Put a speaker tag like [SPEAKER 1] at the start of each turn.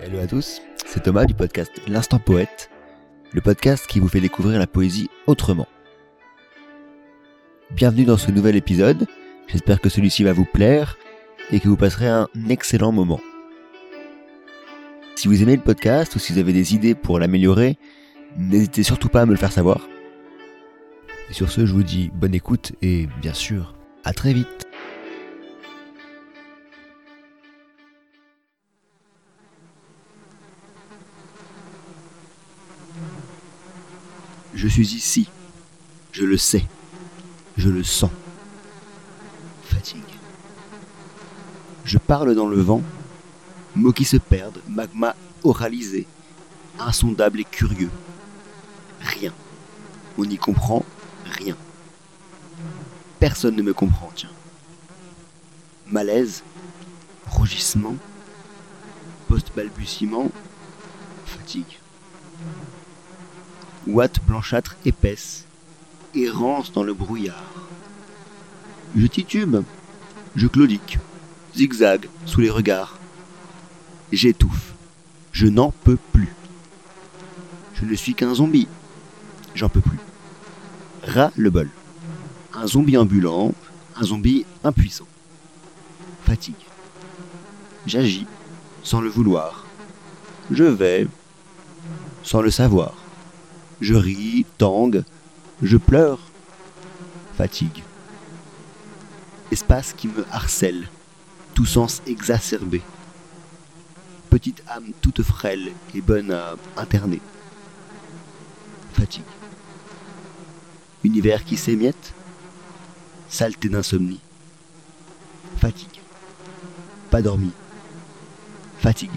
[SPEAKER 1] Hello à tous, c'est Thomas du podcast L'Instant Poète, le podcast qui vous fait découvrir la poésie autrement. Bienvenue dans ce nouvel épisode, j'espère que celui-ci va vous plaire et que vous passerez un excellent moment. Si vous aimez le podcast ou si vous avez des idées pour l'améliorer, n'hésitez surtout pas à me le faire savoir. Et sur ce, je vous dis bonne écoute et bien sûr, à très vite. Je suis ici. Je le sais. Je le sens. Fatigue. Je parle dans le vent. Mots qui se perdent, magma oralisé, insondable et curieux. Rien. On n'y comprend rien. Personne ne me comprend, tiens. Malaise, rougissement, post-balbutiement, fatigue. Ouate blanchâtre épaisse, errance dans le brouillard. Je titube, je claudique, zigzag sous les regards. J'étouffe, je n'en peux plus. Je ne suis qu'un zombie, j'en peux plus. Ras le bol. Un zombie ambulant, un zombie impuissant. Fatigue. J'agis sans le vouloir. Je vais sans le savoir. Je ris, tangue, je pleure. Fatigue. Espace qui me harcèle, tout sens exacerbé. Petite âme toute frêle et bonne à interner. Fatigue. Univers qui s'émiette, saleté d'insomnie. Fatigue. Pas dormi. Fatigue.